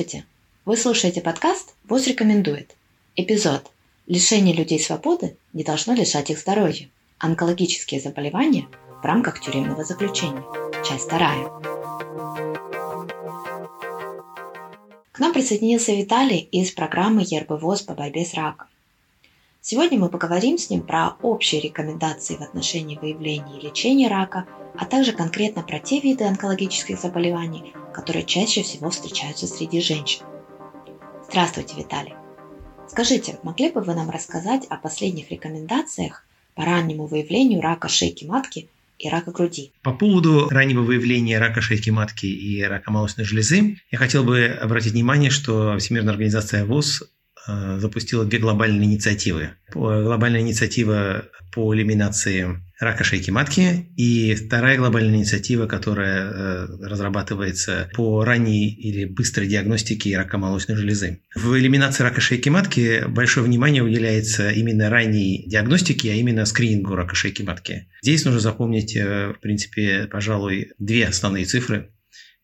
Здравствуйте! Вы слушаете подкаст «ВОЗ рекомендует». Эпизод «Лишение людей свободы не должно лишать их здоровья. Онкологические заболевания в рамках тюремного заключения». Часть вторая. К нам присоединился Виталий из программы ЕРБ ВОЗ по борьбе с раком. Сегодня мы поговорим с ним про общие рекомендации в отношении выявления и лечения рака, а также конкретно про те виды онкологических заболеваний, которые чаще всего встречаются среди женщин. Здравствуйте, Виталий. Скажите, могли бы вы нам рассказать о последних рекомендациях по раннему выявлению рака шейки матки и рака груди. По поводу раннего выявления рака шейки матки и рака молочной железы, я хотел бы обратить внимание, что Всемирная организация ВОЗ запустила две глобальные инициативы. Глобальная инициатива по элиминации рака шейки матки и вторая глобальная инициатива, которая э, разрабатывается по ранней или быстрой диагностике рака молочной железы. В элиминации рака шейки матки большое внимание уделяется именно ранней диагностике, а именно скринингу рака шейки матки. Здесь нужно запомнить, э, в принципе, пожалуй, две основные цифры.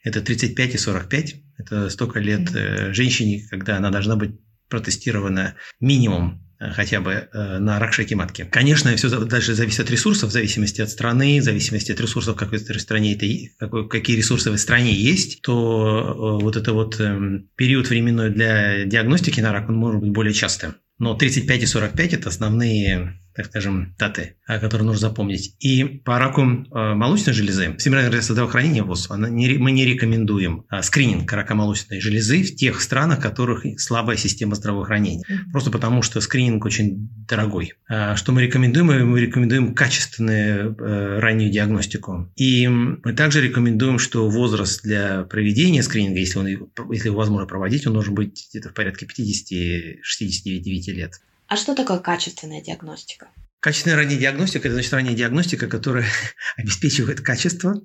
Это 35 и 45. Это столько лет женщине, когда она должна быть протестировано минимум э, хотя бы э, на рак шейки матки. Конечно, все дальше зависит от ресурсов, в зависимости от страны, в зависимости от ресурсов, какой стране это, какой, какие ресурсы в стране есть, то э, вот это вот эм, период временной для диагностики на рак он может быть более частым. Но 35 и 45 – это основные так скажем, даты, которые нужно запомнить. И по раку э, молочной железы Всемирная организация здравоохранения ВОЗ, она не, мы не рекомендуем а, скрининг рака молочной железы в тех странах, в которых слабая система здравоохранения. Просто потому, что скрининг очень дорогой. А, что мы рекомендуем? Мы рекомендуем качественную э, раннюю диагностику. И мы также рекомендуем, что возраст для проведения скрининга, если, он, если его возможно проводить, он должен быть где-то в порядке 50-69 лет. А что такое качественная диагностика? Качественная ранняя диагностика – это значит ранняя диагностика, которая обеспечивает качество.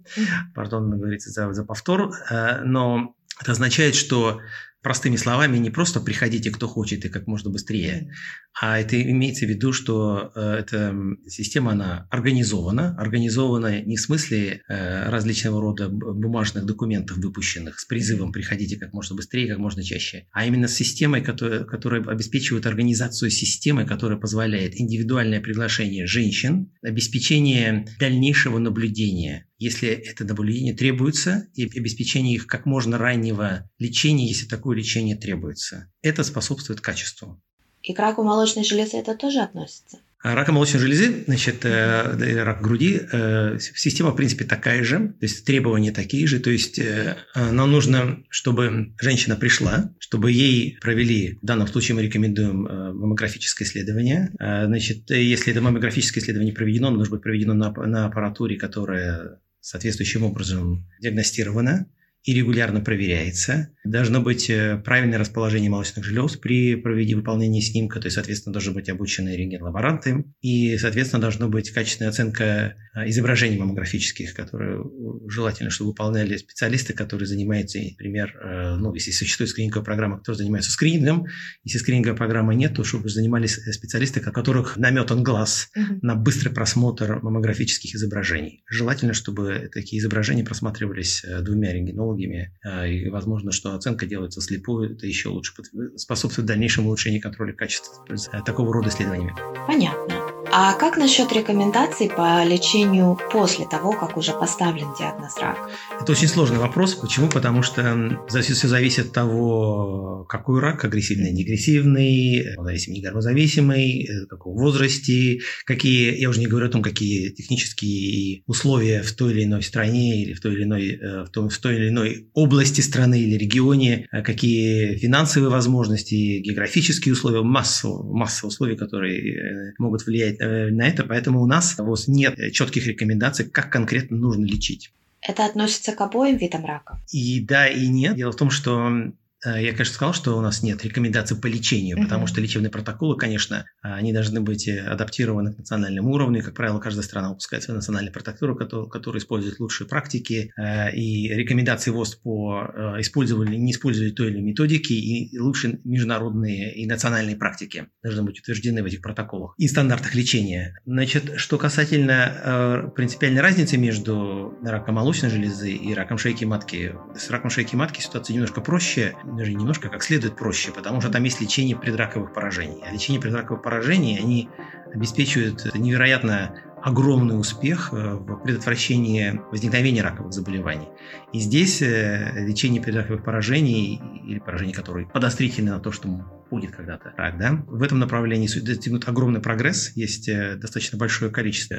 Пардон, говорится за, за повтор. Э, но это означает, что простыми словами, не просто приходите, кто хочет, и как можно быстрее, а это имеется в виду, что э, эта система, она организована, организована не в смысле э, различного рода бумажных документов, выпущенных с призывом «приходите как можно быстрее, как можно чаще», а именно с системой, которая, которая обеспечивает организацию системы, которая позволяет индивидуальное приглашение женщин, обеспечение дальнейшего наблюдения если это наблюдение требуется, и обеспечение их как можно раннего лечения, если такое лечение требуется. Это способствует качеству. И к раку молочной железы это тоже относится? А рак молочной железы, значит, э, рак груди, э, система, в принципе, такая же, то есть требования такие же, то есть э, нам нужно, чтобы женщина пришла, чтобы ей провели, в данном случае мы рекомендуем маммографическое исследование, э, значит, если это маммографическое исследование проведено, оно должно быть проведено на, на аппаратуре, которая соответствующим образом диагностирована и регулярно проверяется. Должно быть э, правильное расположение молочных желез при проведении выполнения снимка, то есть, соответственно, должны быть обученные рентген-лаборанты, и, соответственно, должна быть качественная оценка э, изображений маммографических, которые э, желательно, чтобы выполняли специалисты, которые занимаются, например, ну, если существует скрининговая программа, которые занимаются скринингом, если скрининговой программы нет, то чтобы занимались специалисты, у которых наметан глаз uh-huh. на быстрый просмотр маммографических изображений. Желательно, чтобы такие изображения просматривались двумя рентгенологами технологиями, а, и возможно, что оценка делается слепую, это еще лучше способствует дальнейшему улучшению контроля качества э, такого рода исследованиями. Понятно. А как насчет рекомендаций по лечению после того, как уже поставлен диагноз рак? Это очень сложный вопрос. Почему? Потому что все зависит от того, какой рак, агрессивный, негрессивный, зависимый, негормозависимый, в каком возрасте, какие, я уже не говорю о том, какие технические условия в той или иной стране или в той или иной, э, в той, в той или иной области страны или регионе, э, какие финансовые возможности, географические условия, масса, масса условий, которые э, могут влиять Э, на это, поэтому у нас вот, нет четких рекомендаций, как конкретно нужно лечить. Это относится к обоим видам рака? И да, и нет. Дело в том, что Э, я, конечно, сказал, что у нас нет рекомендаций по лечению, mm-hmm. потому что лечебные протоколы, конечно, они должны быть э, адаптированы к национальному уровню. Как правило, каждая страна выпускает свою национальную протоколу, которая, которая использует лучшие практики э, и рекомендации ВОЗ по использованию, не использованию той или иной методики и лучшие международные и национальные практики должны быть утверждены в этих протоколах и стандартах лечения. Значит, что касательно принципиальной разницы между раком молочной железы и раком шейки матки, с раком шейки матки ситуация немножко проще даже немножко, как следует проще, потому что там есть лечение предраковых поражений. А лечение предраковых поражений, они обеспечивают невероятно огромный успех э, в предотвращении возникновения раковых заболеваний. И здесь э, лечение предраковых поражений или поражений, которые подозрительны на то, что будет когда-то рак, да, в этом направлении достигнут огромный прогресс, есть э, достаточно большое количество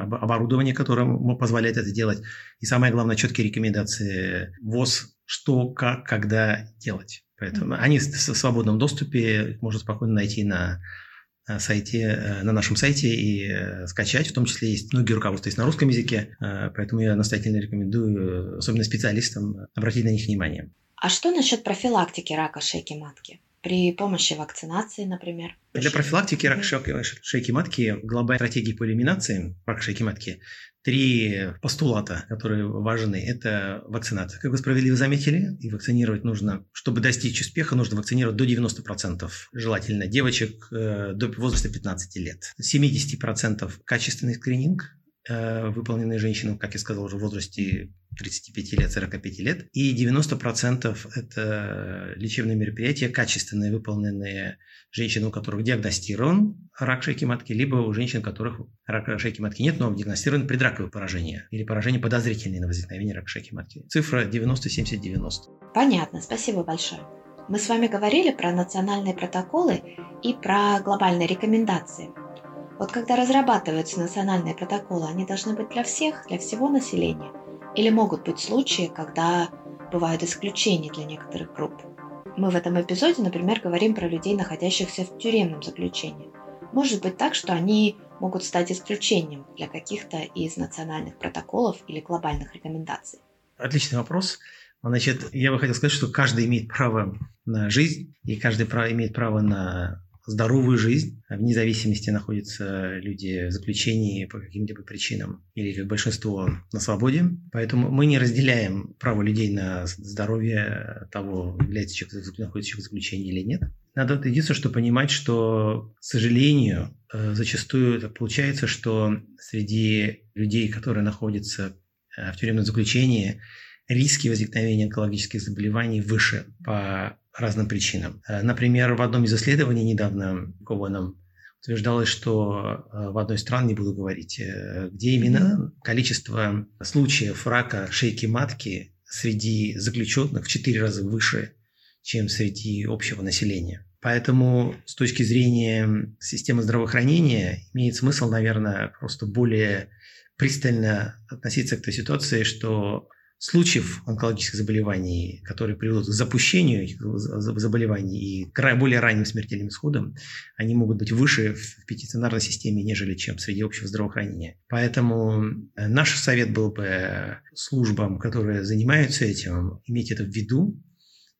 оборудования, которое позволяет это делать, и самое главное, четкие рекомендации ВОЗ, что, как, когда делать. Поэтому они в свободном доступе, можно спокойно найти на Э, сайте, э, на нашем сайте и э, скачать. В том числе есть многие руководства есть на русском языке, поэтому я настоятельно рекомендую, особенно специалистам, обратить на них внимание. А что насчет профилактики рака шейки матки? При помощи вакцинации, например? Для профилактики рака шейки матки глобальной стратегии по элиминации рака шейки матки три постулата, которые важны. Это вакцинация. Как вы справедливо заметили, и вакцинировать нужно, чтобы достичь успеха, нужно вакцинировать до 90%, желательно девочек э, до возраста 15 лет. 70% качественный скрининг, Э, выполненные женщинам, как я сказал, уже в возрасте 35 лет, 45 лет. И 90% это лечебные мероприятия, качественные, выполненные женщинам, у которых диагностирован рак шейки матки, либо у женщин, у которых рака шейки матки нет, но диагностировано предраковое поражение или поражение подозрительное на возникновение рака шейки матки. Цифра 90-70-90. Понятно, спасибо большое. Мы с вами говорили про национальные протоколы и про глобальные рекомендации – вот когда разрабатываются национальные протоколы, они должны быть для всех, для всего населения? Или могут быть случаи, когда бывают исключения для некоторых групп? Мы в этом эпизоде, например, говорим про людей, находящихся в тюремном заключении. Может быть так, что они могут стать исключением для каких-то из национальных протоколов или глобальных рекомендаций? Отличный вопрос. Значит, я бы хотел сказать, что каждый имеет право на жизнь, и каждый имеет право на здоровую жизнь. Вне зависимости находятся люди в заключении по каким-либо причинам или как большинство на свободе. Поэтому мы не разделяем право людей на здоровье того, является человек, находится в заключении или нет. Надо единственное, что понимать, что, к сожалению, э, зачастую это получается, что среди людей, которые находятся э, в тюремном заключении, риски возникновения онкологических заболеваний выше по разным причинам. Э, например, в одном из исследований недавно Кованом утверждалось, что э, в одной из стран, не буду говорить, э, где именно количество случаев рака шейки матки среди заключенных в 4 раза выше, чем среди общего населения. Поэтому с точки зрения системы здравоохранения имеет смысл, наверное, просто более пристально относиться к той ситуации, что случаев онкологических заболеваний, которые приведут к запущению заболеваний и к более ранним смертельным исходам, они могут быть выше в пятиценарной системе, нежели чем среди общего здравоохранения. Поэтому э, наш совет был бы службам, которые занимаются этим, иметь это в виду,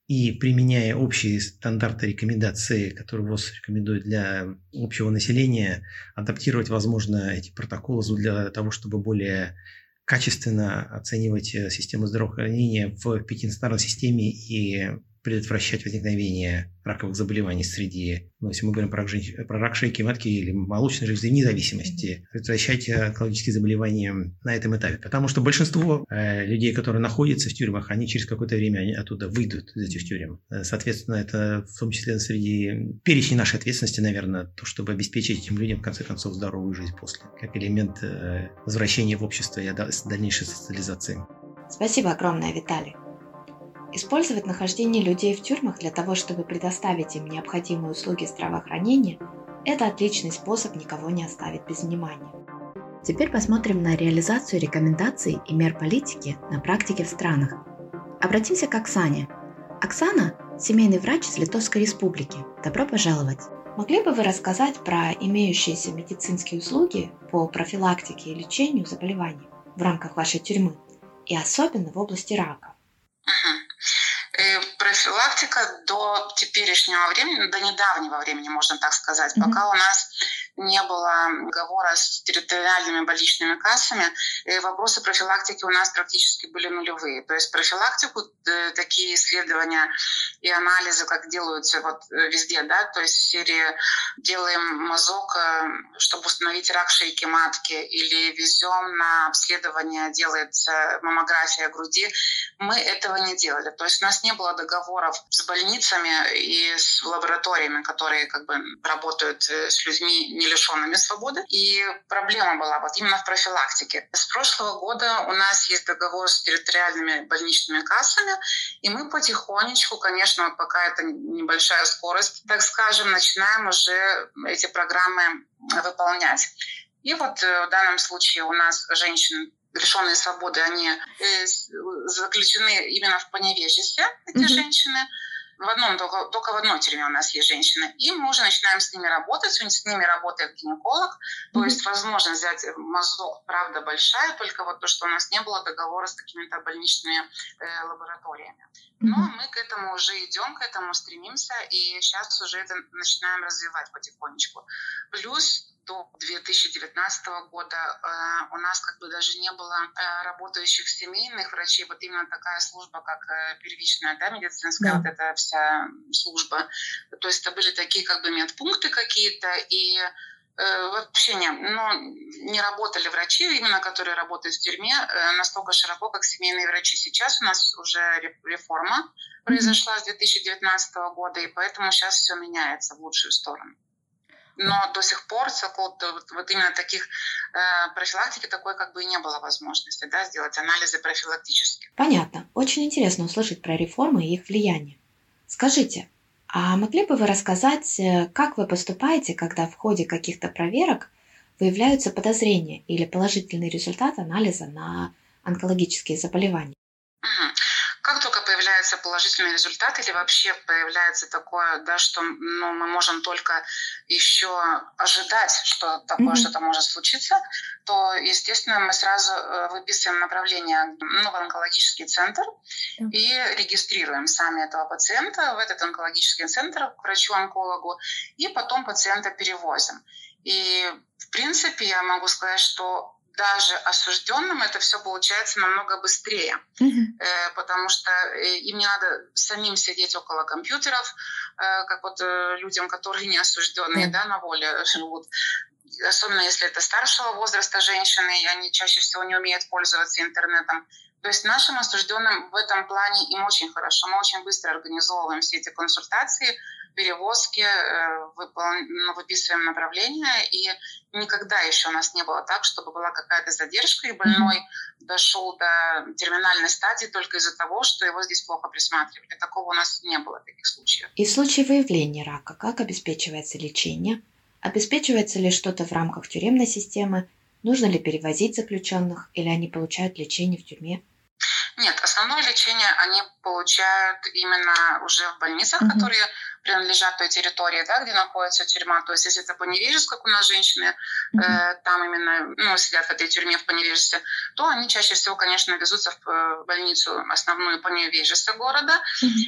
и применяя общие стандарты рекомендации, которые ВОЗ рекомендует для общего населения, адаптировать, возможно, эти протоколы для того, чтобы более качественно оценивать э, систему здравоохранения в пятинстанционной системе и предотвращать возникновение раковых заболеваний среди, ну, если мы говорим про, про рак шейки матки или молочной железы, вне зависимости, предотвращать онкологические заболевания на этом этапе. Потому что большинство э, людей, которые находятся в тюрьмах, они через какое-то время они оттуда выйдут из этих тюрем. Э, соответственно, это в том числе среди перечня нашей ответственности, наверное, то, чтобы обеспечить этим людям, в конце концов, здоровую жизнь после, как элемент э, возвращения в общество и дальнейшей социализации. Спасибо огромное, Виталий. Использовать нахождение людей в тюрьмах для того, чтобы предоставить им необходимые услуги здравоохранения – это отличный способ никого не оставить без внимания. Теперь посмотрим на реализацию рекомендаций и мер политики на практике в странах. Обратимся к Оксане. Оксана – семейный врач из Литовской Республики. Добро пожаловать! Могли бы вы рассказать про имеющиеся медицинские услуги по профилактике и лечению заболеваний в рамках вашей тюрьмы, и особенно в области рака? Ага. Э, профилактика до теперешнего времени, до недавнего времени, можно так сказать, mm-hmm. пока у нас не было договора с территориальными больничными кассами, и вопросы профилактики у нас практически были нулевые. То есть профилактику, э, такие исследования и анализы, как делаются вот э, везде, да, то есть в серии делаем мазок, э, чтобы установить рак шейки матки, или везем на обследование, делается маммография груди, мы этого не делали. То есть у нас не было договоров с больницами и с лабораториями, которые как бы работают с людьми, не лишенными свободы. И проблема была вот именно в профилактике. С прошлого года у нас есть договор с территориальными больничными кассами, и мы потихонечку, конечно, пока это небольшая скорость, так скажем, начинаем уже эти программы выполнять. И вот э, в данном случае у нас женщины лишенные свободы, они э, заключены именно в поневежестве, эти mm-hmm. женщины в одном, только, только в одной тюрьме у нас есть женщины. И мы уже начинаем с ними работать, с ними работает гинеколог, то есть возможно взять мазок, правда, большая, только вот то, что у нас не было договора с какими-то больничными э, лабораториями. Но мы к этому уже идем, к этому стремимся, и сейчас уже это начинаем развивать потихонечку. Плюс до 2019 года э, у нас как бы даже не было э, работающих семейных врачей. Вот именно такая служба, как э, первичная да, медицинская, да. вот эта вся служба. То есть это были такие как бы медпункты какие-то, и вообще не, ну, не работали врачи, именно которые работают в тюрьме, настолько широко, как семейные врачи. Сейчас у нас уже реформа произошла с 2019 года, и поэтому сейчас все меняется в лучшую сторону но до сих пор вот, вот именно таких э, профилактики такой как бы и не было возможности да, сделать анализы профилактические. Понятно. Очень интересно услышать про реформы и их влияние. Скажите, а могли бы вы рассказать, э, как вы поступаете, когда в ходе каких-то проверок выявляются подозрения или положительный результат анализа на онкологические заболевания? Угу. Как только появляется положительный результат или вообще появляется такое, да, что ну, мы можем только еще ожидать, что такое mm-hmm. что-то может случиться, то, естественно, мы сразу э, выписываем направление ну, в онкологический центр mm-hmm. и регистрируем сами этого пациента в этот онкологический центр к врачу-онкологу, и потом пациента перевозим. И, в принципе, я могу сказать, что даже осужденным это все получается намного быстрее, mm-hmm. э, потому что э, им не надо самим сидеть около компьютеров, э, как вот э, людям, которые не осужденные, mm-hmm. да, на воле живут. Особенно если это старшего возраста женщины, и они чаще всего не умеют пользоваться интернетом. То есть нашим осужденным в этом плане им очень хорошо. Мы очень быстро организовываем все эти консультации, перевозки, э, ну, выписываем направления, и никогда еще у нас не было так, чтобы была какая-то задержка, и больной дошел до терминальной стадии только из-за того, что его здесь плохо присматривали. Такого у нас не было таких случаев. И в случае выявления рака, как обеспечивается лечение? Обеспечивается ли что-то в рамках тюремной системы? Нужно ли перевозить заключенных, или они получают лечение в тюрьме? Нет, основное лечение они получают именно уже в больницах, mm-hmm. которые принадлежат той территории, да, где находится тюрьма. То есть если это Поневежец, как у нас женщины э, там именно ну, сидят в этой тюрьме в Поневежце, то они чаще всего, конечно, везутся в э, больницу основную Поневежеца города.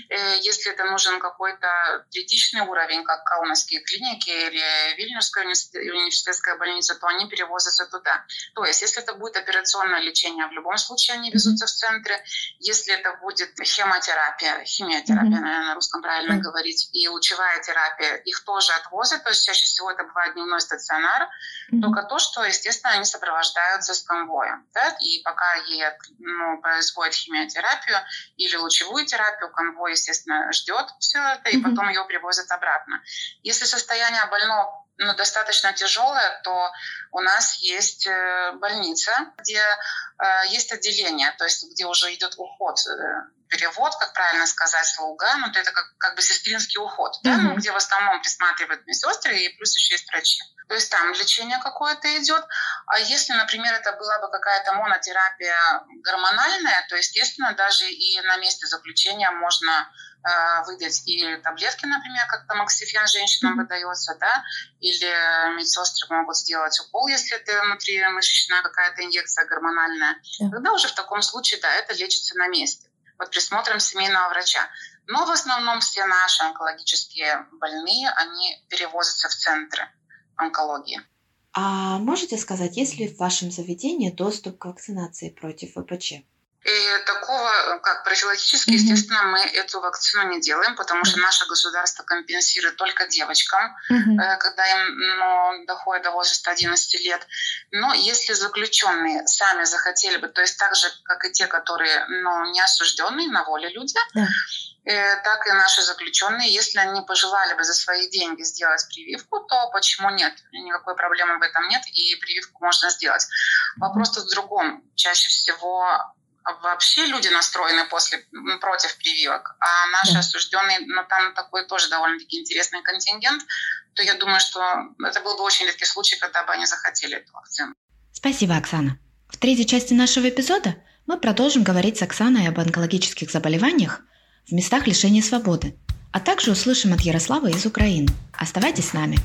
Э, если это нужен какой-то критичный уровень, как Каунасские клиники или Вильнюсская университетская больница, то они перевозятся туда. То есть если это будет операционное лечение, в любом случае они везутся в центре. Если это будет хемотерапия, химиотерапия, mm-hmm. наверное, на русском правильно mm-hmm. говорить, и лучевая терапия, их тоже отвозят, то есть чаще всего это бывает дневной стационар, mm-hmm. только то, что, естественно, они сопровождаются с конвоем. Да? И пока ей ну, происходит химиотерапию или лучевую терапию, конвой, естественно, ждет все это, и mm-hmm. потом ее привозят обратно. Если состояние больного ну, достаточно тяжелая, то у нас есть э, больница, где э, есть отделение, то есть где уже идет уход э, перевод, как правильно сказать, слуга, ну, это как, как бы сестринский уход, mm-hmm. да, ну, где в основном присматривают медсестры и плюс еще есть врачи. То есть там лечение какое-то идет. А если, например, это была бы какая-то монотерапия гормональная, то, естественно, даже и на месте заключения можно э, выдать и таблетки, например, как тамоксифен женщинам выдается, да, или медсестры могут сделать укол, если это внутримышечная какая-то инъекция гормональная. Тогда уже в таком случае, да, это лечится на месте под присмотром семейного врача. Но в основном все наши онкологические больные, они перевозятся в центры. онкологии. А можете сказать, есть ли в вашем заведении доступ к вакцинации против ВПЧ? И такого, как профилактически, mm-hmm. естественно, мы эту вакцину не делаем, потому что наше государство компенсирует только девочкам, mm-hmm. когда им ну, доходит до возраста 11 лет. Но если заключенные сами захотели бы, то есть так же, как и те, которые ну, не осужденные на воле люди, yeah так и наши заключенные, если они пожелали бы за свои деньги сделать прививку, то почему нет? Никакой проблемы в этом нет, и прививку можно сделать. Вопрос тут в другом. Чаще всего вообще люди настроены после, против прививок, а наши осужденные, ну там такой тоже довольно-таки интересный контингент, то я думаю, что это был бы очень редкий случай, когда бы они захотели эту вакцину. Спасибо, Оксана. В третьей части нашего эпизода мы продолжим говорить с Оксаной об онкологических заболеваниях в местах лишения свободы, а также услышим от Ярослава из Украины. Оставайтесь с нами.